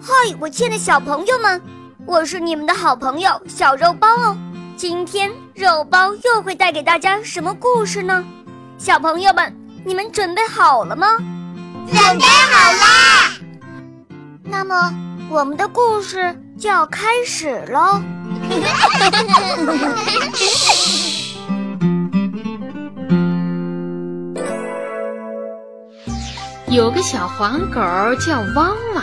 嗨，我亲爱的小朋友们，我是你们的好朋友小肉包哦。今天肉包又会带给大家什么故事呢？小朋友们，你们准备好了吗？准备好啦！那么我们的故事就要开始喽。有个小黄狗叫汪汪，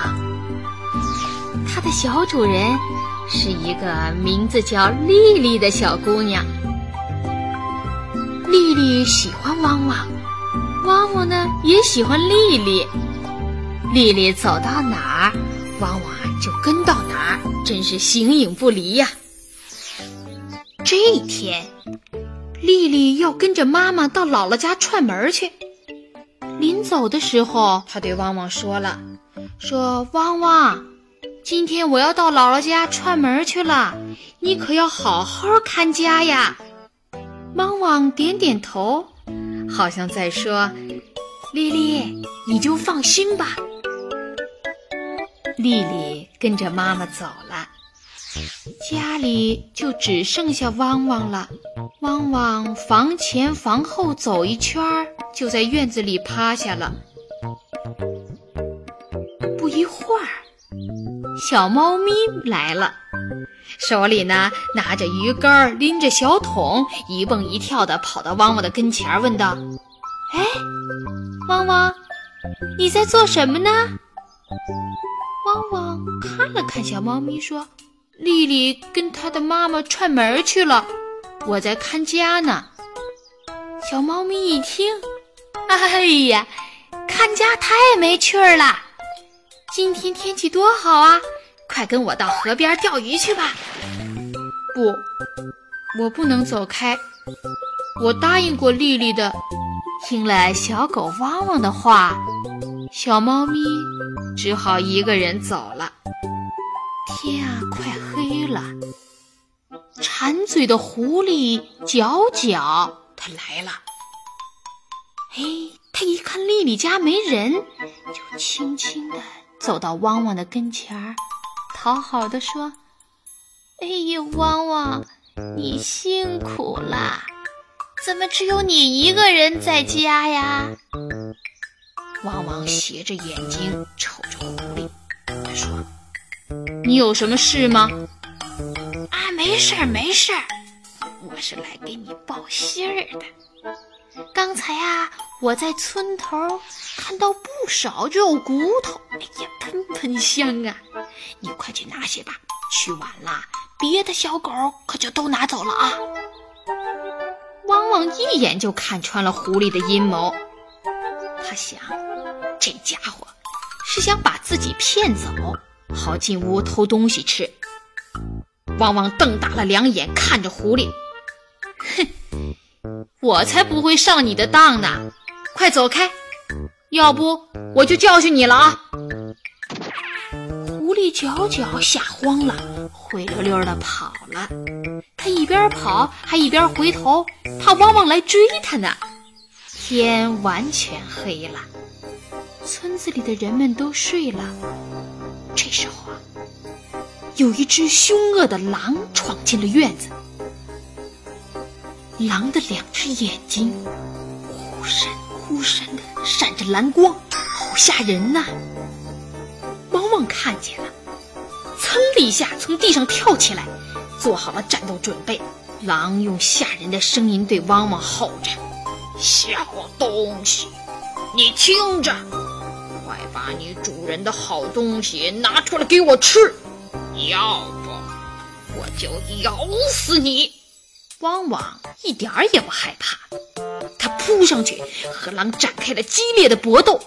小主人是一个名字叫丽丽的小姑娘。丽丽喜欢汪汪，汪汪呢也喜欢丽丽。丽丽走到哪儿，汪汪就跟到哪儿，真是形影不离呀。这一天，丽丽要跟着妈妈到姥姥家串门去。临走的时候，她对汪汪说了：“说汪汪，今天我要到姥姥家串门去了，你可要好好看家呀。”汪汪点点头，好像在说：“丽丽，你就放心吧。”丽丽跟着妈妈走了，家里就只剩下汪汪了。汪汪房前房后走一圈，就在院子里趴下了。不一会儿，小猫咪来了，手里呢拿着鱼竿，拎着小桶，一蹦一跳的跑到汪汪的跟前，问道：“哎，汪汪，你在做什么呢？”汪汪看了看小猫咪，说：“丽丽跟她的妈妈串门去了。”我在看家呢。小猫咪一听，哎呀，看家太没趣儿了。今天天气多好啊，快跟我到河边钓鱼去吧。不，我不能走开。我答应过丽丽的。听了小狗汪汪的话，小猫咪只好一个人走了。天啊，快黑了。馋嘴的狐狸角角，它来了。嘿，它一看丽丽家没人，就轻轻地走到汪汪的跟前儿，讨好的说：“哎呀，汪汪，你辛苦啦，怎么只有你一个人在家呀？”汪汪斜着眼睛瞅着狐狸，他说：“你有什么事吗？”啊没事儿，没事儿，我是来给你报信儿的。刚才啊，我在村头看到不少肉骨头，哎呀，喷喷香啊！你快去拿些吧，去晚了，别的小狗可就都拿走了啊！汪汪一眼就看穿了狐狸的阴谋，他想，这家伙是想把自己骗走，好进屋偷东西吃。汪汪瞪大了两眼看着狐狸，我才不会上你的当呢！快走开，要不我就教训你了啊！狐狸角角吓慌了，灰溜溜的跑了。他一边跑还一边回头，怕汪汪来追他呢。天完全黑了，村子里的人们都睡了。这时候啊。有一只凶恶的狼闯进了院子，狼的两只眼睛忽闪忽闪的闪着蓝光，好吓人呐！汪汪看见了，噌的一下从地上跳起来，做好了战斗准备。狼用吓人的声音对汪汪吼着：“小东西，你听着，快把你主人的好东西拿出来给我吃！”要不我就咬死你！汪汪一点儿也不害怕，他扑上去和狼展开了激烈的搏斗。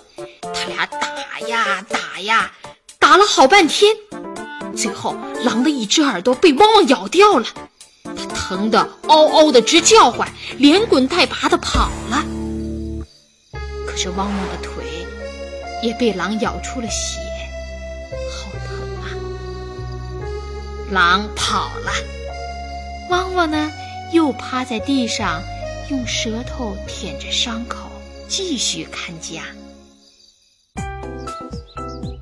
他俩打呀打呀，打了好半天，最后狼的一只耳朵被汪汪咬掉了，他疼得嗷嗷的直叫唤，连滚带爬的跑了。可是汪汪的腿也被狼咬出了血。好疼啊狼跑了，汪汪呢？又趴在地上，用舌头舔着伤口，继续看家。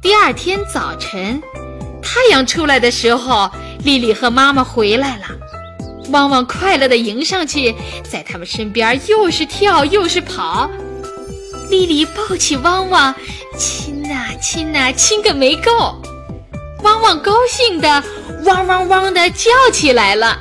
第二天早晨，太阳出来的时候，丽丽和妈妈回来了。汪汪快乐地迎上去，在他们身边又是跳又是跑。丽丽抱起汪汪，亲呐亲呐，亲个没够。汪汪高兴的汪汪汪的叫起来了。